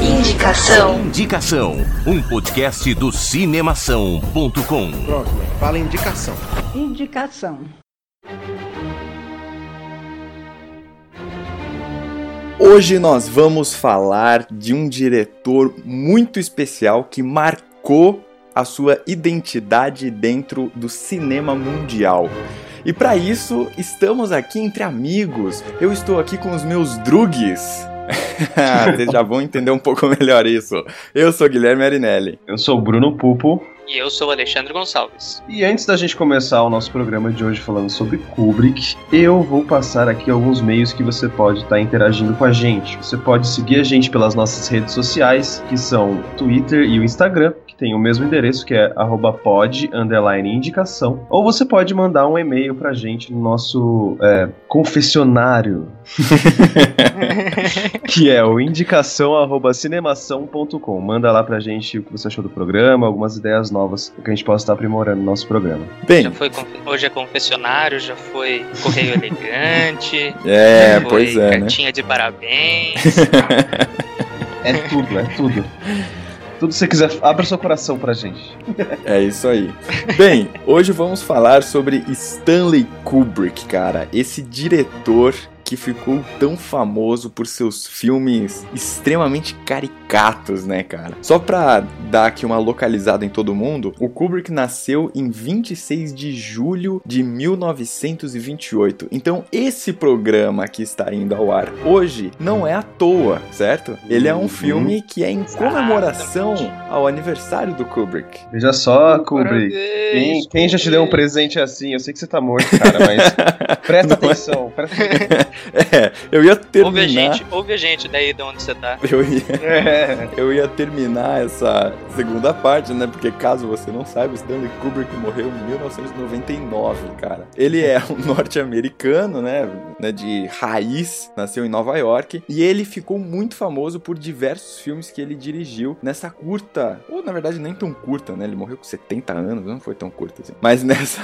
Indicação. Indicação. Um podcast do cinemação.com. Pronto, fala indicação. Indicação. Hoje nós vamos falar de um diretor muito especial que marcou a sua identidade dentro do cinema mundial. E para isso, estamos aqui entre amigos. Eu estou aqui com os meus drugs. Vocês já vão entender um pouco melhor isso. Eu sou Guilherme Arinelli. Eu sou o Bruno Pupo. E eu sou o Alexandre Gonçalves. E antes da gente começar o nosso programa de hoje falando sobre Kubrick, eu vou passar aqui alguns meios que você pode estar tá interagindo com a gente. Você pode seguir a gente pelas nossas redes sociais, que são o Twitter e o Instagram, que tem o mesmo endereço, que é pod, indicação. Ou você pode mandar um e-mail pra gente no nosso é, confessionário, que é o indicação.cinemação.com. Manda lá pra gente o que você achou do programa, algumas ideias novas que a gente possa estar aprimorando no nosso programa. Bem, já foi, hoje é confessionário, já foi correio elegante. É, pois é. Né? Cartinha né? de parabéns. é tudo, é tudo. Tudo que você quiser, abra seu coração pra gente. É isso aí. Bem, hoje vamos falar sobre Stanley Kubrick, cara. Esse diretor que ficou tão famoso por seus filmes extremamente caricatos, né, cara? Só pra dar aqui uma localizada em todo mundo, o Kubrick nasceu em 26 de julho de 1928. Então, esse programa que está indo ao ar hoje não é à toa, certo? Ele é um filme que é em comemoração ao aniversário do Kubrick. Veja só, Kubrick. Quem, quem já te deu um presente assim? Eu sei que você tá morto, cara, mas presta atenção. Presta atenção. É, eu ia terminar. Ouve a gente, ouve a gente daí de onde você tá. Eu ia, é. eu ia terminar essa segunda parte, né? Porque caso você não saiba, Stanley Kubrick morreu em 1999, cara. Ele é um norte-americano, né? né? De raiz, nasceu em Nova York. E ele ficou muito famoso por diversos filmes que ele dirigiu nessa curta, ou na verdade nem tão curta, né? Ele morreu com 70 anos, não foi tão curta assim. Mas nessa,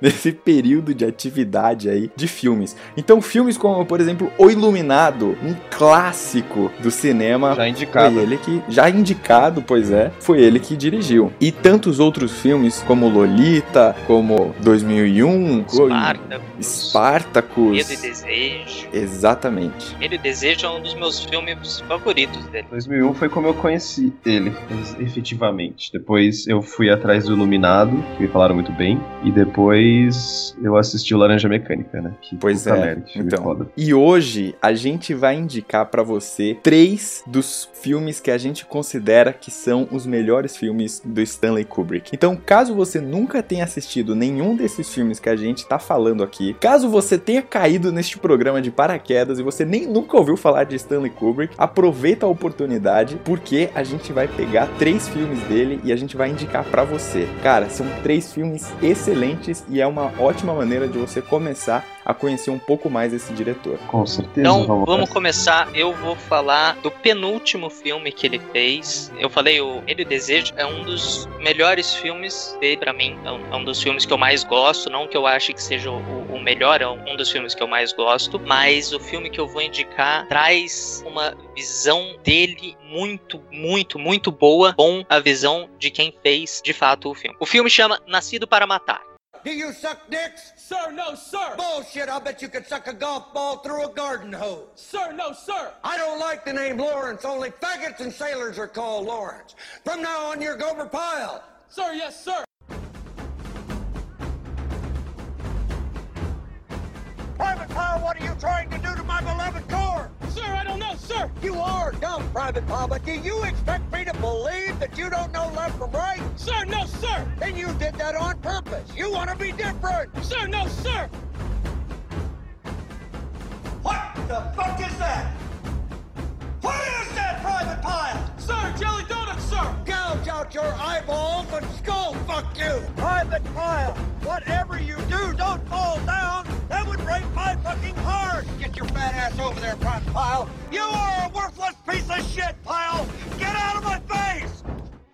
nesse período de atividade aí de filmes. Então, filmes como, por exemplo, O Iluminado, um clássico do cinema. Já indicado. Foi ele que, já indicado, pois é, foi ele que dirigiu. E tantos outros filmes, como Lolita, como 2001, Spartacus. Spartacus. Medo e Desejo. Exatamente. Medo e Desejo é um dos meus filmes favoritos dele. 2001 foi como eu conheci ele, efetivamente. Depois eu fui atrás do Iluminado, que me falaram muito bem, e depois eu assisti o Laranja Mecânica, né? Que pois é. Merda, então, foda. E hoje a gente vai indicar para você três dos filmes que a gente considera que são os melhores filmes do Stanley Kubrick. Então, caso você nunca tenha assistido nenhum desses filmes que a gente tá falando aqui, caso você tenha caído neste programa de paraquedas e você nem nunca ouviu falar de Stanley Kubrick, aproveita a oportunidade porque a gente vai pegar três filmes dele e a gente vai indicar para você. Cara, são três filmes excelentes e é uma ótima maneira de você começar a conhecer um pouco mais esse diretor. Com certeza. Então, vamos, vamos começar. Eu vou falar do penúltimo filme que ele fez. Eu falei, o Ele Desejo é um dos melhores filmes dele para mim. É um, é um, dos filmes que eu mais gosto. Não que eu ache que seja o, o melhor, é um dos filmes que eu mais gosto. Mas o filme que eu vou indicar traz uma visão dele muito, muito, muito boa. Bom a visão de quem fez de fato o filme. O filme chama Nascido para Matar. Do you suck dicks? Sir, no, sir. Bullshit, I bet you could suck a golf ball through a garden hose. Sir, no, sir. I don't like the name Lawrence. Only faggots and sailors are called Lawrence. From now on, you're Gomer Pyle. Sir, yes, sir. Private Pyle, what are you trying to do to my beloved corps? Are Private Pyle, but do you expect me to believe that you don't know left from right? Sir, no, sir. Then you did that on purpose. You want to be different. Sir, no, sir. What the fuck is that? What is that, Private Pyle? Sir, jelly donuts, sir. Gouge out your eyeballs and skull fuck you. Private Pyle, whatever you do, don't fall down. Break my fucking heart. Get your fat ass over there, Pyle. You are a worthless piece of shit, Pyle. Get out of my face.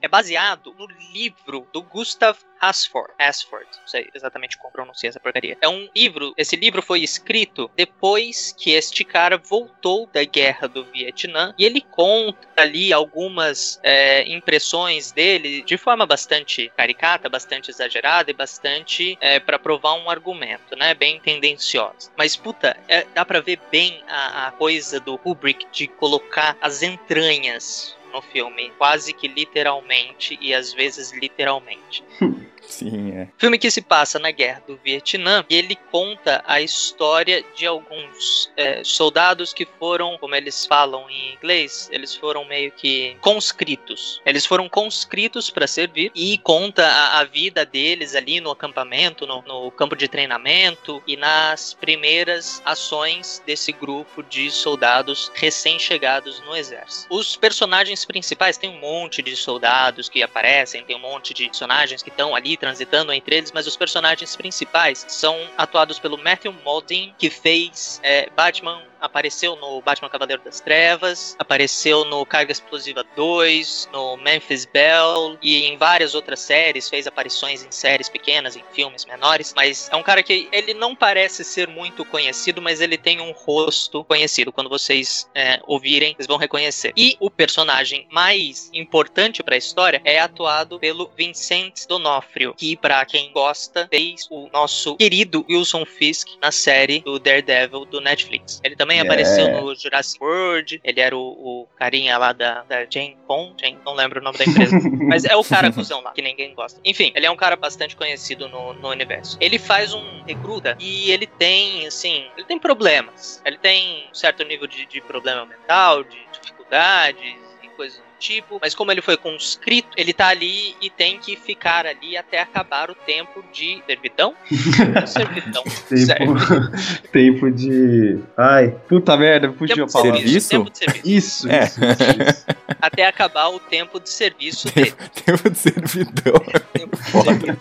É baseado no livro do Gustav Hasford. Hasford, não sei exatamente como pronuncia essa porcaria. É um livro, esse livro foi escrito depois que este cara voltou da guerra do Vietnã e ele conta ali algumas é, impressões dele de forma bastante caricata, bastante exagerada e bastante é, para provar um argumento, né? Bem tendenciosa. Mas puta, é, dá para ver bem a, a coisa do Kubrick de colocar as entranhas no filme, quase que literalmente e às vezes literalmente. Sim, é. Filme que se passa na guerra do Vietnã e ele conta a história de alguns é, soldados que foram, como eles falam em inglês, eles foram meio que conscritos. Eles foram conscritos para servir e conta a, a, vida deles ali no acampamento, no, no campo de treinamento e nas primeiras ações desse grupo de soldados recém-chegados no exército. Os personagens principais. Tem um monte de soldados que aparecem, tem um monte de personagens que estão ali transitando entre eles, mas os personagens principais são atuados pelo Matthew Modine, que fez é, Batman apareceu no Batman Cavaleiro das Trevas, apareceu no Carga Explosiva 2, no Memphis Bell e em várias outras séries, fez aparições em séries pequenas, em filmes menores, mas é um cara que ele não parece ser muito conhecido, mas ele tem um rosto conhecido. Quando vocês é, ouvirem, vocês vão reconhecer. E o personagem mais importante para a história é atuado pelo Vincent D'Onofrio, que para quem gosta fez o nosso querido Wilson Fisk na série do Daredevil do Netflix. Ele também também é. apareceu no Jurassic World. Ele era o, o carinha lá da, da Jane Pond. Jane, não lembro o nome da empresa. mas é o cara cuzão lá, que ninguém gosta. Enfim, ele é um cara bastante conhecido no, no universo. Ele faz um recruta e ele tem, assim, ele tem problemas. Ele tem um certo nível de, de problema mental, de dificuldades e coisas tipo, mas como ele foi conscrito, ele tá ali e tem que ficar ali até acabar o tempo de servidão? servidão. tempo, tempo de. Ai, puta merda, fugiu a palavra. Serviço? Tempo de serviço. Isso, É. isso, isso. Até acabar o tempo de serviço dele. Tempo de servidão. Tempo de serviço.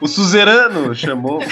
O suzerano chamou.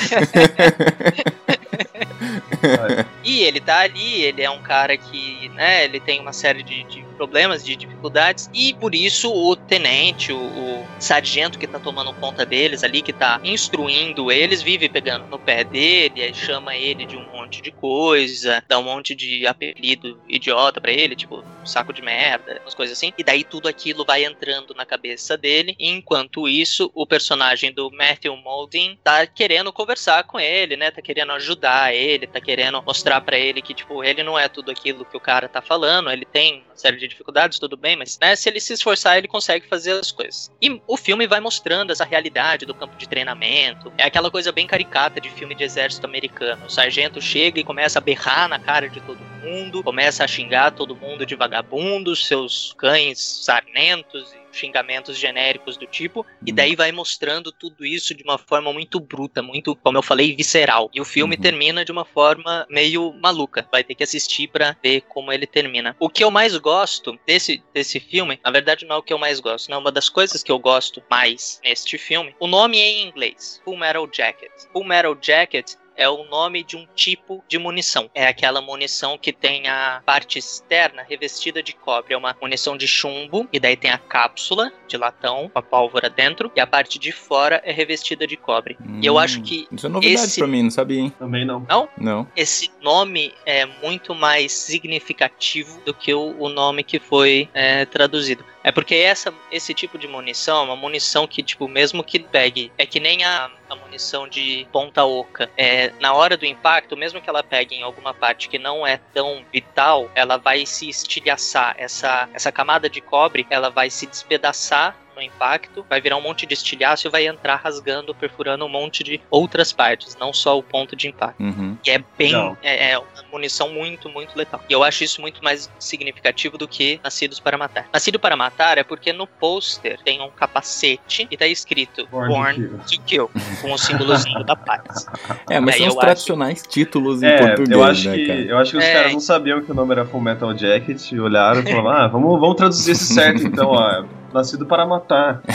E ele tá ali, ele é um cara que, né, ele tem uma série de, de problemas, de dificuldades, e por isso o tenente, o, o sargento que tá tomando conta deles ali, que tá instruindo eles, vive pegando no pé dele, aí chama ele de um monte de coisa, dá um monte de apelido idiota pra ele, tipo, saco de merda, umas coisas assim, e daí tudo aquilo vai entrando na cabeça dele, enquanto isso, o personagem do Matthew Modine tá querendo conversar com ele, né, tá querendo ajudar ele, tá querendo mostrar pra ele que, tipo, ele não é tudo aquilo que o cara tá falando, ele tem uma série de dificuldades, tudo bem, mas, né, se ele se esforçar, ele consegue fazer as coisas. E o filme vai mostrando essa realidade do campo de treinamento, é aquela coisa bem caricata de filme de exército americano. O sargento chega e começa a berrar na cara de todo mundo, começa a xingar todo mundo de vagabundos, seus cães sarmentos e xingamentos genéricos do tipo, e daí vai mostrando tudo isso de uma forma muito bruta, muito, como eu falei, visceral. E o filme Uhum. termina de uma forma meio maluca. Vai ter que assistir pra ver como ele termina. O que eu mais gosto desse, desse filme, na verdade não é o que eu mais gosto, não, uma das coisas que eu gosto mais neste filme, o nome é em inglês, Full Metal Jacket. Full Metal Jacket é o nome de um tipo de munição. É aquela munição que tem a parte externa revestida de cobre. É uma munição de chumbo, e daí tem a cápsula de latão com a pólvora dentro, e a parte de fora é revestida de cobre. E eu acho que Isso é novidade esse- pra mim, não sabia, hein? Também não. Não. esse nome é muito mais significativo do que o, o nome que foi é, traduzido. É porque essa, esse tipo de munição é uma munição que, tipo, mesmo que pegue, é que nem a, a munição de ponta oca. É, na hora do impacto, mesmo que ela pegue em alguma parte que não é tão vital, ela vai se estilhaçar. Essa, essa camada de cobre, ela vai se despedaçar no impacto, vai virar um monte de estilhaço e vai entrar rasgando, perfurando um monte de outras partes, não só o ponto de impacto. Uhum. Que é bem. É, é uma munição muito, muito letal. E eu acho isso muito mais significativo do que Nascidos para Matar. Nascido para Matar é porque no pôster tem um capacete e tá escrito Born to Born to Kill, com o símbolozinho da paz. É, mas são os acho- tradicionais títulos em É, português, eu acho, né, que, cara? eu acho que os É. caras não sabiam que o nome era Full Metal Jacket e olharam e falaram, ah, vamos, vamos traduzir esse certo então, ó. Nascido para matar.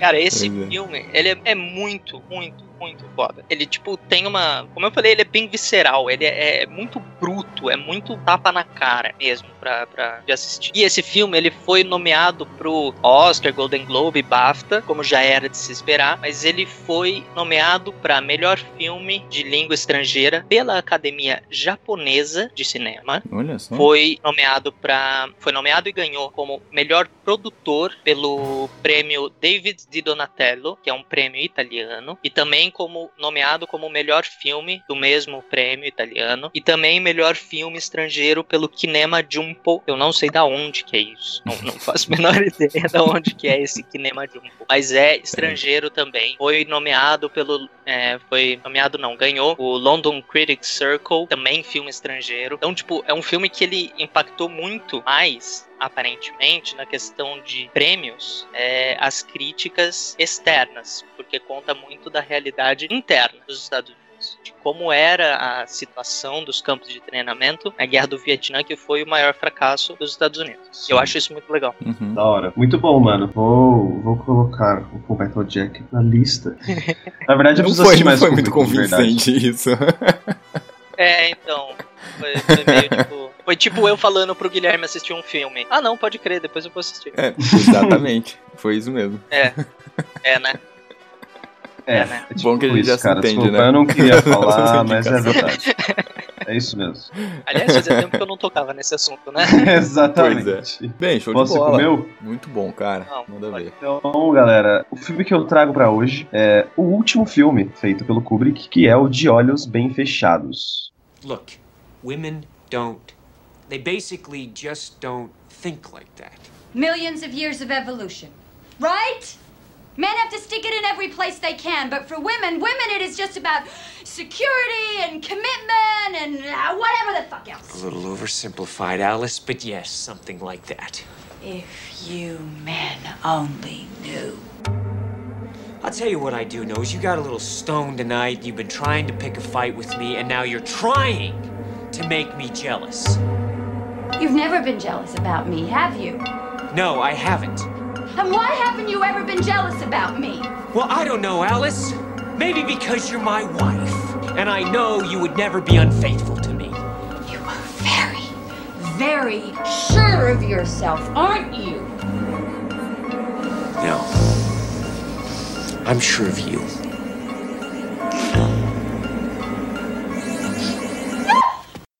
Cara, esse Pois é. filme, ele é, é muito, muito, muito foda. Ele, tipo, tem uma. Como eu falei, ele é bem visceral, ele é, é muito bruto, é muito tapa na cara mesmo pra, pra de assistir. E esse filme, ele foi nomeado pro Oscar, Golden Globe, BAFTA, como já era de se esperar, mas ele foi nomeado para melhor filme de língua estrangeira pela Academia Japonesa de Cinema. Olha só. Foi nomeado para foi nomeado e ganhou como melhor produtor pelo prêmio David Di Donatello, que é um prêmio italiano, e também como nomeado como melhor filme do mesmo prêmio italiano, e também melhor filme estrangeiro pelo Kinema Jumpo. Eu não sei da onde que é isso. Não, não faço a menor ideia da onde que é esse Kinema Jumpo, mas é estrangeiro também. Foi nomeado pelo é, foi nomeado não, ganhou o London Critics Circle, também filme estrangeiro. Então, tipo, é um filme que ele impactou muito mais aparentemente, na questão de prêmios, é, as críticas externas, porque conta muito da realidade interna dos Estados Unidos. De como era a situação dos campos de treinamento na Guerra do Vietnã, que foi o maior fracasso dos Estados Unidos. Eu acho isso muito legal. Uhum. Da hora. Muito bom, mano. Vou, vou colocar o Full Metal Jack na lista. Na verdade, eu Não preciso foi, assistir não mais foi muito convincente isso. É, então. Foi, foi meio tipo. Foi tipo eu falando pro Guilherme assistir um filme. Ah, não, pode crer, depois eu vou assistir. É, exatamente. Foi isso mesmo. É. É, né? É, É, né? é tipo Bom que a gente isso, já se cara. entende, Desculpa, né? eu não queria falar, mas é verdade. É isso mesmo. Aliás, fazia tempo que eu não tocava nesse assunto, né? Exatamente. Bem, show Você de bola. comeu? Muito bom, cara. Não, Manda pode. ver. Então, galera, o filme que eu trago pra hoje é o último filme feito pelo Kubrick, que é o De Olhos Bem Fechados. Look, women don't. They basically just don't think like that. Millions of years of evolution. Right? Men have to stick it in every place they can, but for women, women it is just about security and commitment and uh, whatever the fuck else. A little oversimplified, Alice, but yes, something like that. If you men only knew. I'll tell you what I do know is you got a little stoned tonight, you've been trying to pick a fight with me, and now you're trying to make me jealous. You've never been jealous about me, have you? No, I haven't. And why haven't you ever been jealous about me? Well, I don't know, Alice. Maybe because you're my wife, and I know you would never be unfaithful to me. You are very, very sure of yourself, aren't you? No. I'm sure of you.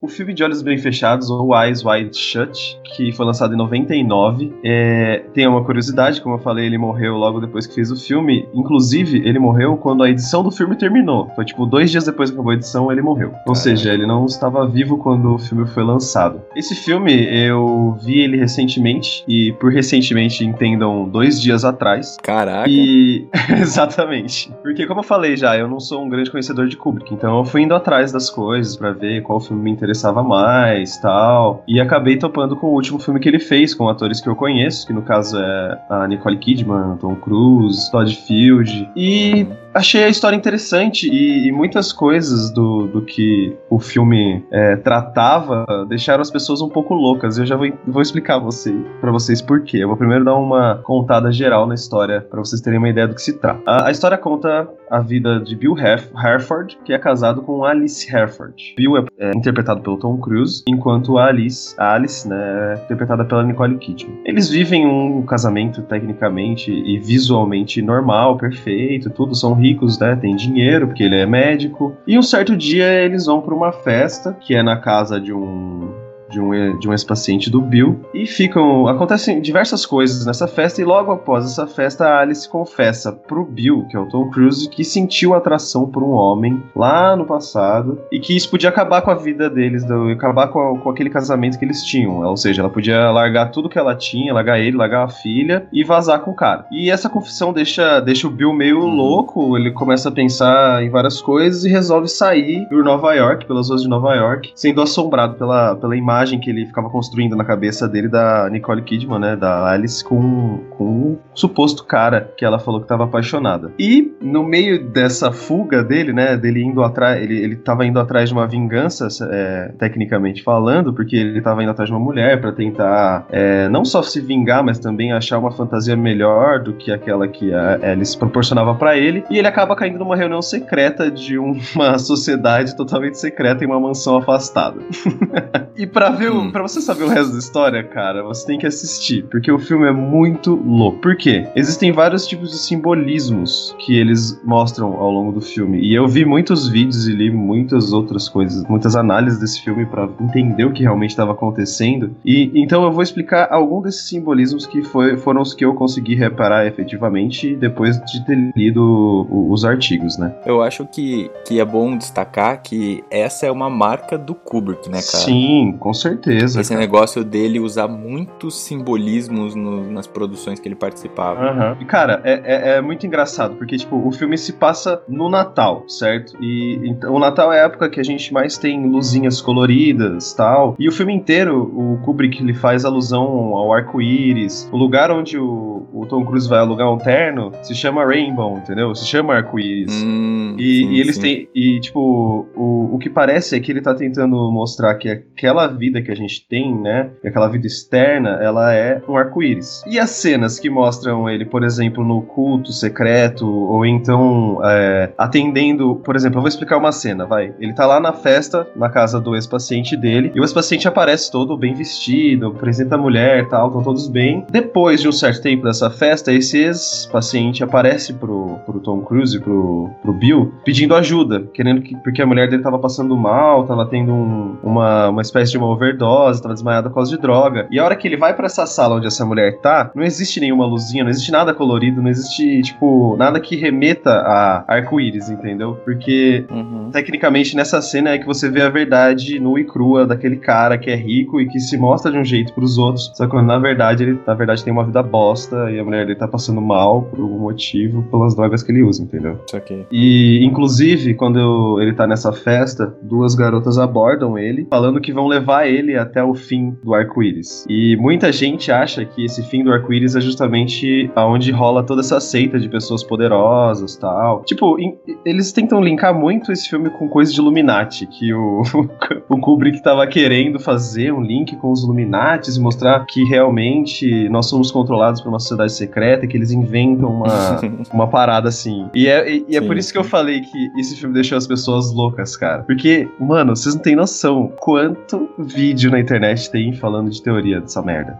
O filme De Olhos Bem Fechados, ou Eyes Wide Shut, que foi lançado em 99, é, tem uma curiosidade, como eu falei, ele morreu logo depois que fez o filme. Inclusive, ele morreu quando a edição do filme terminou. Foi tipo dois dias depois que acabou a edição, ele morreu. Ou seja, ele não estava vivo quando o filme foi lançado. Esse filme, eu vi ele recentemente, e por recentemente entendam dois dias atrás. Caraca. E. Exatamente. Porque, como eu falei já, eu não sou um grande conhecedor de Kubrick, então eu fui indo atrás das coisas pra ver qual filme me interessava mais tal. E acabei topando com o último filme que ele fez, com atores que eu conheço, que no caso é a Nicole Kidman, Tom Cruise, Todd Field. E achei a história interessante e, e muitas coisas do, do que o filme é, tratava deixaram as pessoas um pouco loucas. Eu já vou, vou explicar você, para vocês por quê. Eu vou primeiro dar uma contada geral na história para vocês terem uma ideia do que se trata. A, a história conta a vida de Bill Herf, Herford, que é casado com Alice Herford. Bill é, é interpretado pelo Tom Cruise, enquanto a Alice, a Alice, né, é interpretada pela Nicole Kidman. Eles vivem um casamento tecnicamente e visualmente normal, perfeito, tudo são ricos, né? Tem dinheiro, porque ele é médico. E um certo dia eles vão para uma festa, que é na casa de um de um, de um ex-paciente do Bill. E ficam acontecem diversas coisas nessa festa e logo após essa festa a Alice confessa pro Bill, que é o Tom Cruise, que sentiu atração por um homem lá no passado e que isso podia acabar com a vida deles, acabar com, a- com aquele casamento que eles tinham, ou seja, ela podia largar tudo que ela tinha, largar ele, largar a filha e vazar com o cara. E essa confissão deixa, deixa o Bill meio louco, ele começa a pensar em várias coisas e resolve sair por Nova York, pelas ruas de Nova York, sendo assombrado pela, pela imagem imagem que ele ficava construindo na cabeça dele da Nicole Kidman, né? Da Alice com, com um suposto cara que ela falou que estava apaixonada. E no meio dessa fuga dele, né? Dele indo atrás, ele, ele tava indo atrás de uma vingança, é, tecnicamente falando, porque ele tava indo atrás de uma mulher para tentar é, não só se vingar, mas também achar uma fantasia melhor do que aquela que a Alice proporcionava para ele. E ele acaba caindo numa reunião secreta de uma sociedade totalmente secreta em uma mansão afastada. e para ver, hum. para você saber o resto da história, cara, você tem que assistir, porque o filme é muito louco. Por quê? Existem vários tipos de simbolismos que eles mostram ao longo do filme. E eu vi muitos vídeos e li muitas outras coisas, muitas análises desse filme para entender o que realmente estava acontecendo. E então eu vou explicar algum desses simbolismos que foi, foram os que eu consegui reparar efetivamente depois de ter lido os artigos, né? Eu acho que, que é bom destacar que essa é uma marca do Kubrick, né, cara? Sim, com certeza. Esse cara. negócio dele usar muitos simbolismos no, nas produções que ele participava. Uhum. E, cara, é, é, é, muito engraçado, porque, tipo, o filme se passa no Natal, certo? E então, o Natal é a época que a gente mais tem luzinhas coloridas tal. E o filme inteiro, o Kubrick ele faz alusão ao arco-íris. O lugar onde o, o, Tom Cruise vai alugar um terno se chama Rainbow, entendeu? Se chama arco-íris. Hum, e, e, eles sim. têm. E, tipo, o, o que parece é que ele tá tentando mostrar que aquela vida que a gente tem, né? Aquela vida externa, ela é um arco-íris. E as cenas que mostram ele, por exemplo, no culto secreto, ou então é, atendendo. Por exemplo, eu vou explicar uma cena, vai. Ele tá lá na festa, na casa do ex-paciente dele, e o ex-paciente aparece todo bem vestido, apresenta a mulher tal, estão todos bem. Depois de um certo tempo dessa festa, esse ex-paciente aparece pro, pro Tom Cruise, pro, pro Bill, pedindo ajuda, querendo que. Porque a mulher dele tava passando mal, tava tendo um, uma, uma espécie de uma overdose, tava desmaiada por causa de droga. E a hora que ele vai para essa sala onde essa mulher tá, não existe nenhuma luzinha, não existe nada colorido, não existe, tipo, nada que remeta a arco-íris, entendeu? Porque, uhum. tecnicamente, nessa cena é que você vê a verdade nua e crua daquele cara que é rico e que se mostra de um jeito pros outros, só que na verdade ele, na verdade, tem uma vida bosta e a mulher dele tá passando mal por algum motivo pelas drogas que ele usa, entendeu? Isso aqui. E, inclusive, quando ele tá nessa festa, duas garotas abordam ele, falando que vão levar ele até o fim do arco-íris. E muita gente acha que esse fim do arco-íris é justamente aonde rola toda essa seita de pessoas poderosas tal. Tipo, eles tentam linkar muito esse filme com coisa de Illuminati, que o, o Kubrick tava querendo fazer um link com os Illuminatis e mostrar que realmente nós somos controlados por uma sociedade secreta, que eles inventam uma, uma parada assim. E é, e, e é por isso que eu falei que esse filme deixou as pessoas loucas, cara. Porque, mano, vocês não têm noção quanto vídeo na internet tem falando de teoria dessa merda.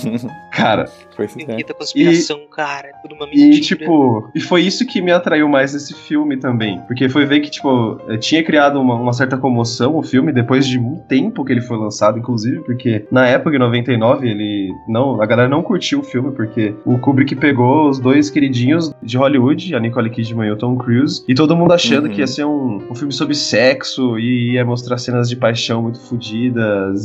cara. Foi Muita conspiração, e, cara. É tudo uma mentira. E, tipo, e foi isso que me atraiu mais nesse filme também. Porque foi ver que, tipo, tinha criado uma, uma certa comoção o filme depois de muito tempo que ele foi lançado, inclusive, porque na época, em 99, ele. Não, a galera não curtiu o filme, porque o Kubrick pegou os dois queridinhos de Hollywood, a Nicole Kidman e o Tom Cruise, e todo mundo achando uhum. que ia ser um, um filme sobre sexo e ia mostrar cenas de paixão muito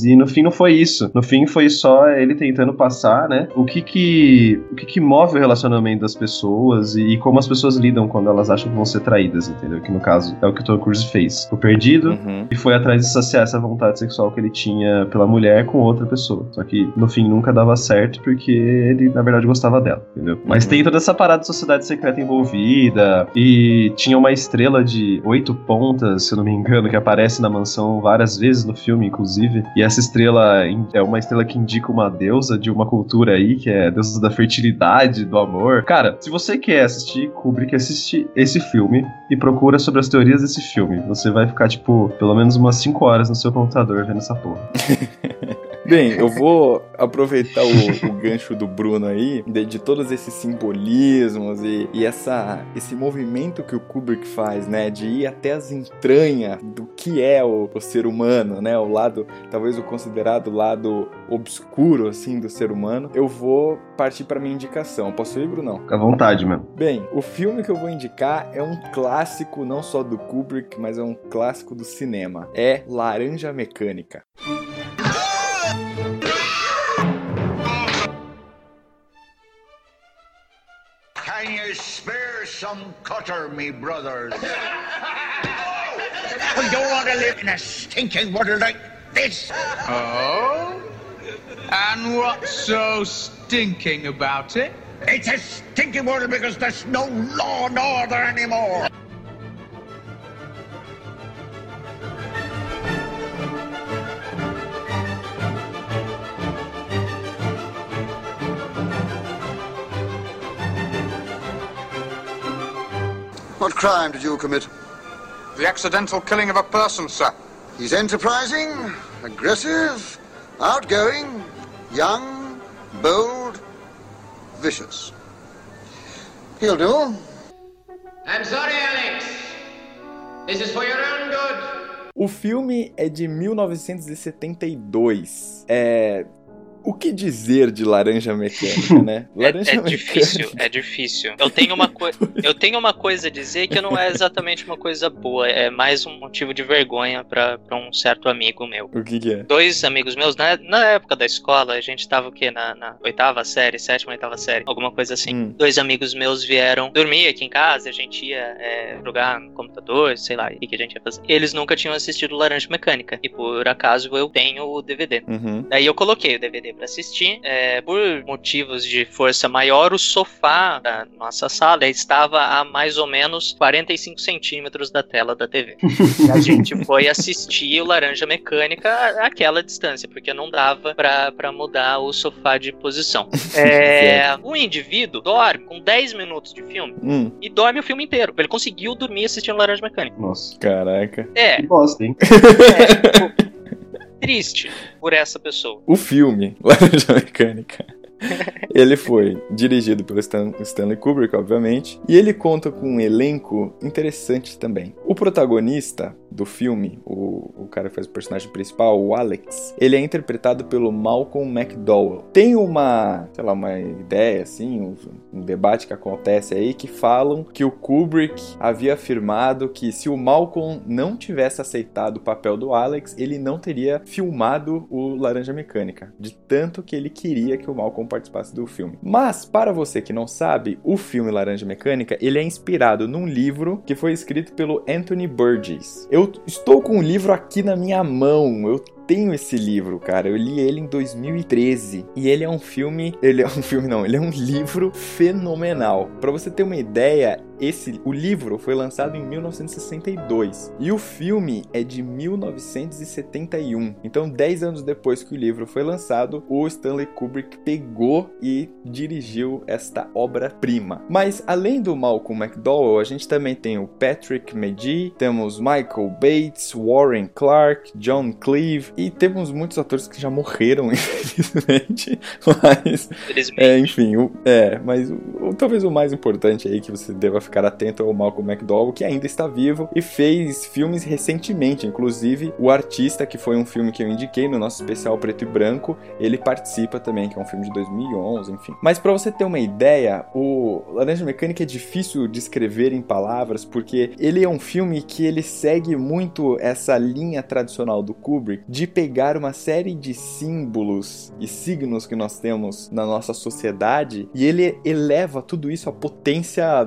E no fim não foi isso. No fim foi só ele tentando passar, né? O que que, o que, que move o relacionamento das pessoas e, e, como as pessoas lidam quando elas acham que vão ser traídas, entendeu? Que no caso é o que o Tom Cruise fez. O perdido uhum. e foi atrás de saciar essa vontade sexual que ele tinha pela mulher com outra pessoa. Só que no fim nunca dava certo porque ele, na verdade, gostava dela, entendeu? Mas uhum. tem toda essa parada de sociedade secreta envolvida e tinha uma estrela de oito pontas, se eu não me engano, que aparece na mansão várias vezes no filme, inclusive. E essa estrela é uma estrela que indica uma deusa de uma cultura aí, que é a deusa da fertilidade, do amor. Cara, se você quer assistir Kubrick, assiste esse filme e procura sobre as teorias desse filme. Você vai ficar, tipo, pelo menos umas 5 horas no seu computador vendo essa porra. Bem, eu vou aproveitar o, o gancho do Bruno aí, de, de, todos esses simbolismos e, e, essa, esse movimento que o Kubrick faz, né? De ir até as entranhas do que é o, o ser humano, né? O lado, talvez o considerado lado obscuro, assim, do ser humano. Eu vou partir para minha indicação. Posso ir, Bruno? Fica à vontade, mano. Bem, o filme que eu vou indicar é um clássico, não só do Kubrick, mas é um clássico do cinema. É Laranja Mecânica. Can you spare some cutter, me brothers? well, don't want to live in a stinking world like this. Oh? And what's so stinking about it? It's a stinking water because there's no law and order anymore. What crime did you commit? The accidental killing of a person, sir. He's enterprising, aggressive, outgoing, young, bold, vicious. He'll do. I'm sorry, Alex. This is for your own good. O filme é de 1972. É. O que dizer de Laranja Mecânica, né? Laranja É, é difícil, é difícil. Eu tenho uma coisa, eu tenho uma coisa a dizer que não é exatamente uma coisa boa, é mais um motivo de vergonha pra pra um certo amigo meu. O que, que é? Dois amigos meus, na, na época da escola, a gente tava o quê? Na, na oitava série, sétima, oitava série, alguma coisa assim. Hum. Dois amigos meus vieram dormir aqui em casa, a gente ia é, jogar no computador, sei lá, o que, que a gente ia fazer. Eles nunca tinham assistido Laranja Mecânica, e por acaso eu tenho o DVD. Uhum. Daí eu coloquei o DVD pra assistir. É, por motivos de força maior, o sofá da nossa sala estava a mais ou menos 45 centímetros da tela da TV. E a gente foi assistir o Laranja Mecânica àquela distância, porque não dava pra, pra mudar o sofá de posição. É, o indivíduo dorme com 10 minutos de filme Hum, e dorme o filme inteiro. Ele conseguiu dormir assistindo Laranja Mecânica. Nossa. caraca. É, Que bosta, hein? é tipo, triste por essa pessoa. O filme, Laranja Mecânica, ele foi dirigido pelo Stan- Stanley Kubrick, obviamente, e ele conta com um elenco interessante também. O protagonista do filme, o, o cara que faz o personagem principal, o Alex, ele é interpretado pelo Malcolm McDowell. Tem uma, sei lá, uma ideia, assim, um, um debate que acontece aí, que falam que o Kubrick havia afirmado que se o Malcolm não tivesse aceitado o papel do Alex, ele não teria filmado o Laranja Mecânica, de tanto que ele queria que o Malcolm participasse do filme. Mas, para você que não sabe, o filme Laranja Mecânica, ele é inspirado num livro que foi escrito pelo Anthony Burgess. Eu estou com o livro aqui na minha mão, eu tenho esse livro, cara. Eu li ele em 2013 e ele é um filme, ele é um filme não, ele é um livro fenomenal. Para você ter uma ideia, esse o livro foi lançado em 1962 e o filme é de 1971. Então, 10 anos depois que o livro foi lançado, o Stanley Kubrick pegou e dirigiu esta obra-prima. Mas além do Malcolm McDowell, a gente também tem o Patrick Magee, temos Michael Bates, Warren Clark, John Cleave e temos muitos atores que já morreram, infelizmente. Mas é, enfim, o- é, mas o- o- talvez o mais importante aí que você deva ficar atento é o Malcolm McDowell, que ainda está vivo e fez filmes recentemente, inclusive o Artista, que foi um filme que eu indiquei no nosso especial preto e branco, ele participa também, que é um filme de 2011, enfim. Mas pra você ter uma ideia, o Laranja Mecânica é difícil de escrever em palavras, porque ele é um filme que ele segue muito essa linha tradicional do Kubrick de pegar uma série de símbolos e signos que nós temos na nossa sociedade e ele eleva tudo isso à potência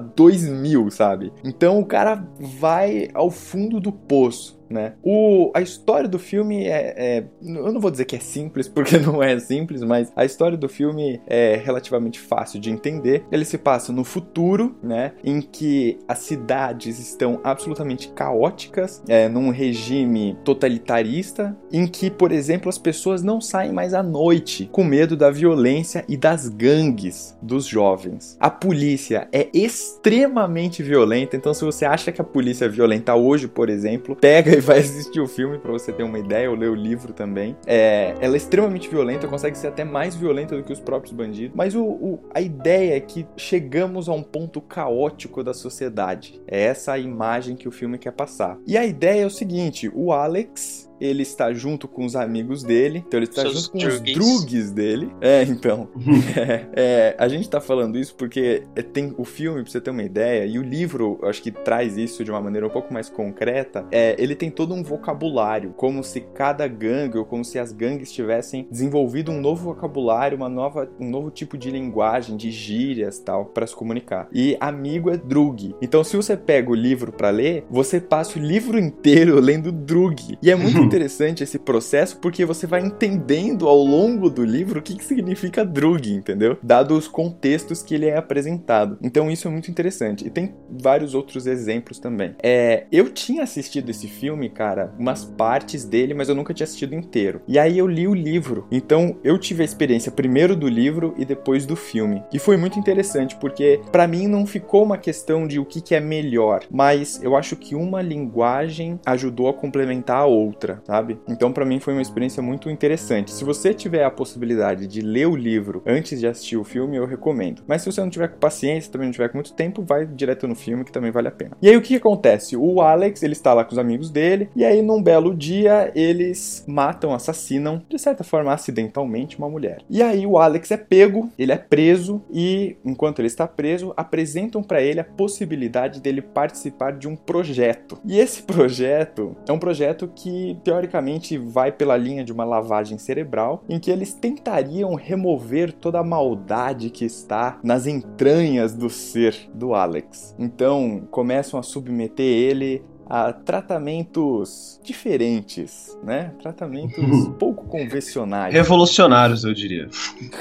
2000, sabe? Então o cara vai ao fundo do poço. Né? O, a história do filme é, é- Eu não vou dizer que é simples, porque não é simples, mas a história do filme é relativamente fácil de entender. Ele se passa no futuro, né? Em que as cidades estão absolutamente caóticas, é, num regime totalitarista, em que, por exemplo, as pessoas não saem mais à noite com medo da violência e das gangues dos jovens. A polícia é extremamente violenta, então se você acha que a polícia é violenta hoje, por exemplo, pega vai assistir o filme pra você ter uma ideia, ou ler o livro também. É, ela é extremamente violenta, consegue ser até mais violenta do que os próprios bandidos, mas o, o- a ideia é que chegamos a um ponto caótico da sociedade. É essa a imagem que o filme quer passar. E a ideia é o seguinte: o Alex. Ele está junto com os amigos dele, então ele está Seus junto com druggies. os drugs dele. É, então. É, é, a gente tá falando isso porque é, tem o filme, pra você ter uma ideia, e o livro, acho que traz isso de uma maneira um pouco mais concreta. É, ele tem todo um vocabulário, como se cada gangue, ou como se as gangues tivessem desenvolvido um novo vocabulário, uma nova, um novo tipo de linguagem, de gírias tal, para se comunicar. E amigo é drug. Então, se você pega o livro pra ler, você passa o livro inteiro lendo drug. E é muito interessante esse processo porque você vai entendendo ao longo do livro o que, que significa drug, entendeu? Dado os contextos que ele é apresentado. Então isso é muito interessante. E tem vários outros exemplos também. É, eu tinha assistido esse filme, cara, umas partes dele, mas eu nunca tinha assistido inteiro. E aí eu li o livro. Então eu tive a experiência primeiro do livro e depois do filme. E foi muito interessante porque para mim não ficou uma questão de o que, que é melhor, mas eu acho que uma linguagem ajudou a complementar a outra, sabe? Então para mim foi uma experiência muito interessante. Se você tiver a possibilidade de ler o livro antes de assistir o filme, eu recomendo. Mas se você não tiver com paciência, também não tiver com muito tempo, vai direto no filme que também vale a pena. E aí o que, que acontece? O Alex, ele está lá com os amigos dele, e aí num belo dia eles matam, assassinam, de certa forma acidentalmente, uma mulher. E aí o Alex é pego, ele é preso e enquanto ele está preso, apresentam para ele a possibilidade dele participar de um projeto. E esse projeto é um projeto que teoricamente vai pela linha de uma lavagem cerebral, em que eles tentariam remover toda a maldade que está nas entranhas do ser do Alex. Então começam a submeter ele a tratamentos diferentes, né? Tratamentos pouco convencionais. Revolucionários, eu diria.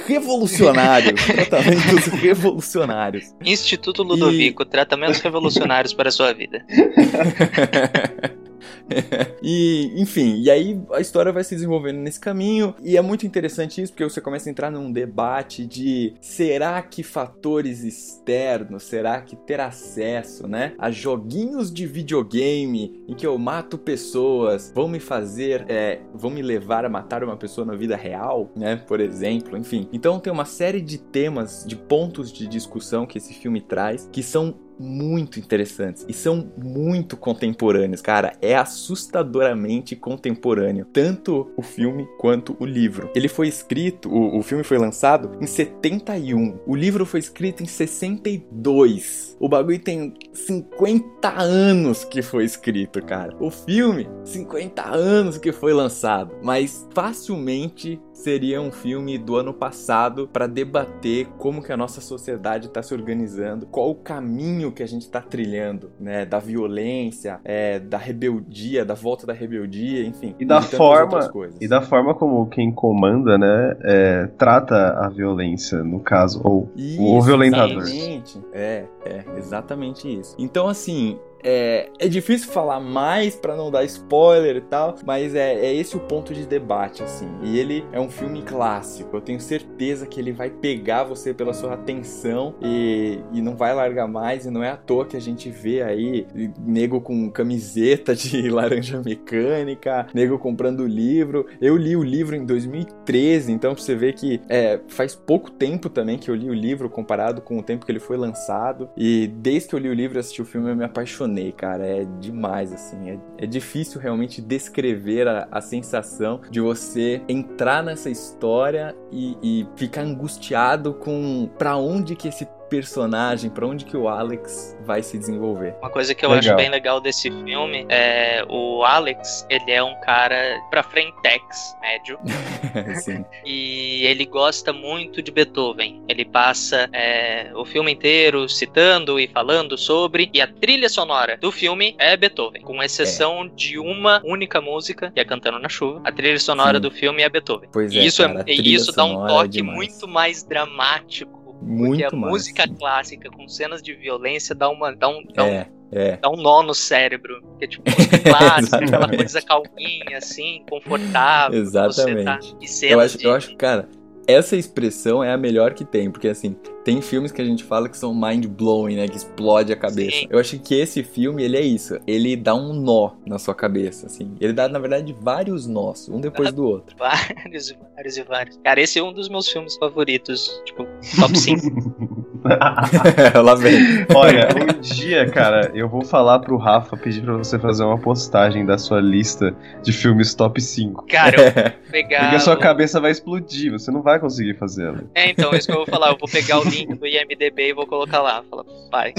Revolucionários, tratamentos revolucionários. Instituto Ludovico, tratamentos revolucionários para a sua vida. e, enfim, e aí a história vai se desenvolvendo nesse caminho, e é muito interessante isso, porque você começa a entrar num debate de será que fatores externos, será que ter acesso, né, a joguinhos de videogame em que eu mato pessoas vão me fazer, é, vão me levar a matar uma pessoa na vida real, né, por exemplo, enfim. Então tem uma série de temas, de pontos de discussão que esse filme traz, que são muito interessantes e são muito contemporâneos, cara. É assustadoramente contemporâneo, tanto o filme quanto o livro. Ele foi escrito, o, o filme foi lançado em 71, o livro foi escrito em 62. O bagulho tem 50 anos que foi escrito, cara. O filme, 50 anos que foi lançado, mas facilmente seria um filme do ano passado para debater como que a nossa sociedade está se organizando, qual o caminho que a gente está trilhando, né, da violência, é, da rebeldia, da volta da rebeldia, enfim, e da forma e da forma como quem comanda, né, é, trata a violência no caso ou isso, o violentador. Exatamente. É, é exatamente isso. Então assim, é, é difícil falar mais para não dar spoiler e tal, mas é, é esse o ponto de debate, assim. E ele é um filme clássico. Eu tenho certeza que ele vai pegar você pela sua atenção e, e não vai largar mais. E não é à toa que a gente vê aí nego com camiseta de laranja mecânica, nego comprando livro. Eu li o livro em 2013, então você vê que é, faz pouco tempo também que eu li o livro comparado com o tempo que ele foi lançado. E desde que eu li o livro e assisti o filme, eu me apaixonei apaixonei, cara. É demais, assim. É, é difícil realmente descrever a, a, sensação de você entrar nessa história e, e ficar angustiado com para onde que esse personagem, para onde que o Alex vai se desenvolver. Uma coisa que eu legal. acho bem legal desse filme é o Alex, ele é um cara pra frentex, médio. Sim. E ele gosta muito de Beethoven. Ele passa é, o filme inteiro citando e falando sobre, e a trilha sonora do filme é Beethoven, com exceção é. de uma única música, que é Cantando na Chuva. A trilha sonora Sim. do filme é Beethoven. Pois e é, isso, cara, é, e isso dá um toque é muito mais dramático muito Porque a mais. música clássica com cenas de violência dá, uma, dá, um, dá, é, um, é. dá um nó no cérebro. Porque, tipo, música clássica, aquela coisa calminha, assim, confortável. Exatamente. Tá... eu, acho, de... eu acho, cara, essa expressão é a melhor que tem, porque assim, tem filmes que a gente fala que são mind blowing, né, que explode a cabeça. Sim. Eu acho que esse filme, ele é isso, ele dá um nó na sua cabeça, assim. Ele dá, na verdade, vários nós, um depois do outro. Vários, vários e vários. Cara, esse é um dos meus filmes favoritos, tipo, top 5. Lá vem. Olha, um dia, cara, eu vou falar pro Rafa pedir pra você fazer uma postagem da sua lista de filmes top 5. Cara, eu vou pegar. Porque a sua cabeça vai explodir, você não vai conseguir fazê-la. É, então, é isso que eu vou falar. Eu vou pegar o link do IMDB e vou colocar lá. Fala, pai.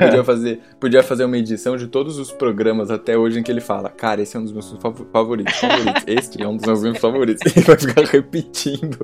Podia fazer, podia fazer uma edição de todos os programas até hoje em que ele fala, cara, esse é um dos meus favoritos, favoritos. Este é um dos meus filmes favoritos. E vai ficar repetindo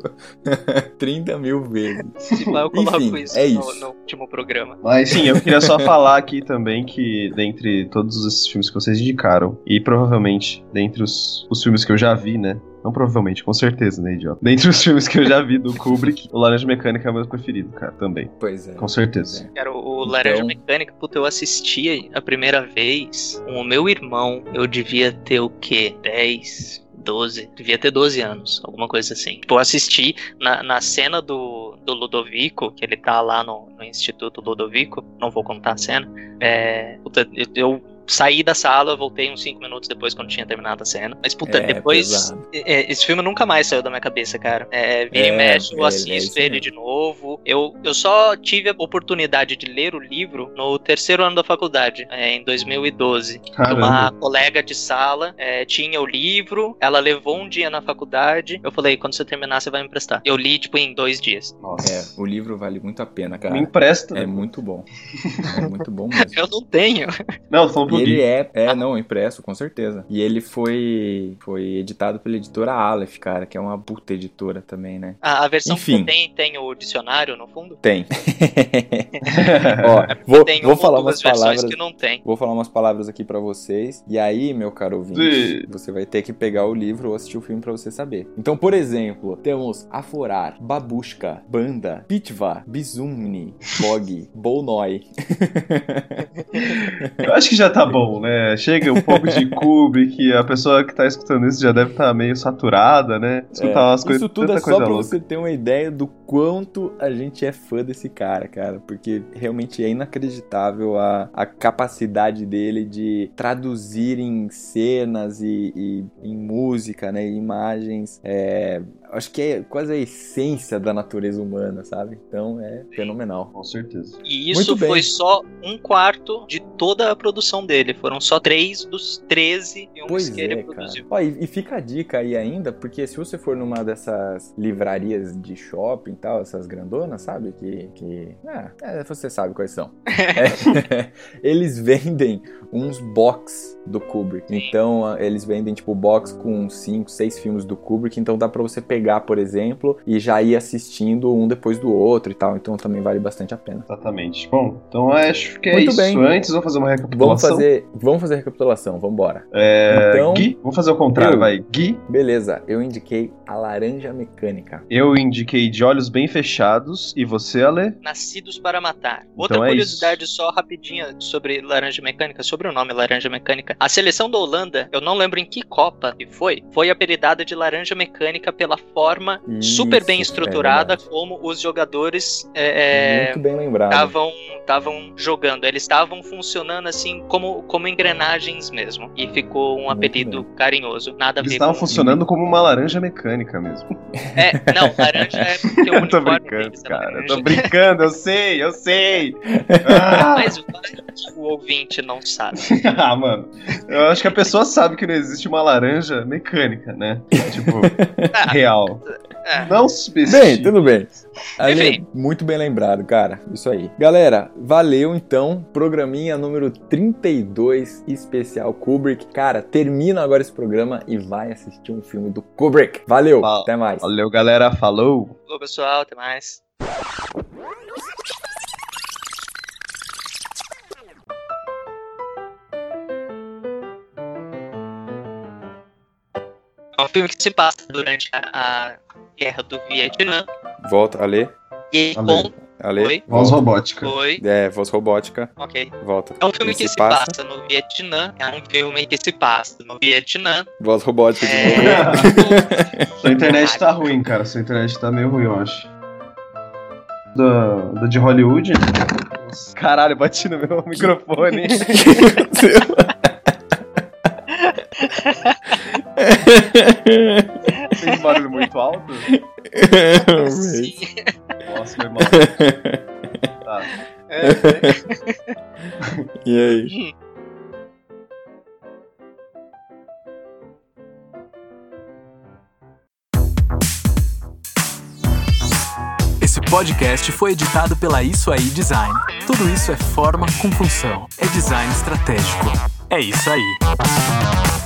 30 mil vezes. Lá eu coloco Enfim, isso. É no, no último programa. Mas sim, eu queria só falar aqui também que, dentre todos esses filmes que vocês indicaram, e provavelmente dentre os, os filmes que eu já vi, né? Não provavelmente, com certeza, né, idiota? Dentre os filmes que eu já vi do Kubrick, o Laranja Mecânica é o meu preferido, cara, também. Pois é. Com certeza. Cara, o Laranja Então- Mecânica, puta, eu assisti a primeira vez com o meu irmão. Eu devia ter o quê? 10, 12? Devia ter 12 anos, alguma coisa assim. Tipo, eu assisti na, na cena do, do Ludovico, que ele tá lá no, no Instituto Ludovico. Não vou contar a cena. É, eu, eu saí da sala, voltei uns 5 minutos depois quando tinha terminado a cena. Mas, puta, É, depois. pesado. é, esse filme nunca mais saiu da minha cabeça, cara. É, vira É, e mexe, eu ele- é assisto isso ele de novo. Eu, eu só tive a oportunidade de ler o livro no terceiro ano da faculdade, é, em 2012. Caramba. Uma colega de sala é, tinha o livro, ela levou um dia na faculdade. Eu falei, quando você terminar, você vai me emprestar. Eu li, tipo, em dois dias. Nossa. É, o livro vale muito a pena, cara. Me empresta. É muito bom. É muito bom mesmo. Eu não tenho. Não, tô falando E ele é, é, não, impresso, com certeza. E ele foi, foi editado pela editora Aleph, cara, que é uma puta editora também, né? A, a versão Enfim. que tem tem o dicionário no fundo? Tem. Ó, vou, tem vou falar umas versões palavras. que não tem. Vou falar umas palavras aqui pra vocês. E aí, meu caro ouvinte, Sim. você vai ter que pegar o livro ou assistir o filme pra você saber. Então, por exemplo, temos Aforar, Babushka, Banda, Pitva, Bizumni, Bog, Bolnoi. Eu acho que já tá bom, né? Chega um pouco de Kubrick, a pessoa que tá escutando isso já deve estar meio saturada, né? Escutar É, umas coisas, Isso tudo tanta é só coisa pra louca. você ter uma ideia do quanto a gente é fã desse cara, cara. Porque realmente é inacreditável a, a capacidade dele de traduzir em cenas e, e em música, né? Imagens. É, acho que é quase a essência da natureza humana, sabe? Então é fenomenal. Com certeza. E isso foi só um quarto de toda a produção dele. Foram só três dos 13 filmes Pois que ele é, cara. produziu. Ó, e, e fica a dica aí ainda, porque se você for numa dessas livrarias de shopping e tal, essas grandonas, sabe? Que. que ah, é, você sabe quais são. É, eles vendem uns box do Kubrick. Sim. Então, ah, eles vendem tipo box com 5, 6 filmes do Kubrick. Então dá pra você pegar, por exemplo, e já ir assistindo um depois do outro e tal. Então também vale bastante a pena. Exatamente. Bom, então acho que é Muito isso. bem. Antes, vamos fazer uma Vamos recapitulação. Fazer, vamos fazer a recapitulação, vambora. É, Então, Gui, vamos fazer o contrário, eu- vai. Gui, Beleza, eu indiquei a laranja mecânica. eu indiquei de olhos bem fechados e você, Ale? Nascidos para Matar. Outra Então é curiosidade só rapidinha sobre Laranja Mecânica, sobre o nome Laranja Mecânica. A seleção da Holanda, eu não lembro em que Copa que foi, foi apelidada de Laranja Mecânica pela forma Isso, super bem é estruturada verdade. como os jogadores é, Muito bem lembrado. estavam estavam jogando. Eles estavam funcionando assim como, como engrenagens mesmo. E ficou um apelido carinhoso. Nada a Eles ver estavam com... funcionando como uma laranja mecânica mesmo. É, não, laranja é porque o Eu tô brincando, é cara. Eu tô brincando, eu sei, eu sei. Ah, Mas o ouvinte não sabe. ah, mano. Eu acho que a pessoa sabe que não existe uma laranja mecânica, né? Tipo, real. É. Não Bem, subestime. tudo bem. Ali, Enfim. muito bem lembrado, cara. Isso aí. Galera, valeu então. Programinha número 32, especial Kubrick. Cara, termina agora esse programa e vai assistir um filme do Kubrick. Valeu, Val- até mais. Valeu, galera. Falou. Falou, pessoal. Até mais. É um filme que se passa durante a, a guerra do Vietnã. Volta, Ale. E Ale. com. Ale. Oi? Voz robótica. Oi. É, voz robótica. Ok. Volta. É um filme Ele que se passa. no Vietnã. É um filme que se passa no Vietnã. Voz robótica de É... novo. Sua internet tá ruim, cara. Sua internet tá meio ruim, eu acho. Da, da de Hollywood? Caralho, bati no meu microfone. Fez barulho muito alto? Sim. Nossa, foi mal. Tá. e aí? Esse podcast foi editado pela Isso Aí Design. Tudo isso é forma com função. É design estratégico. É isso aí.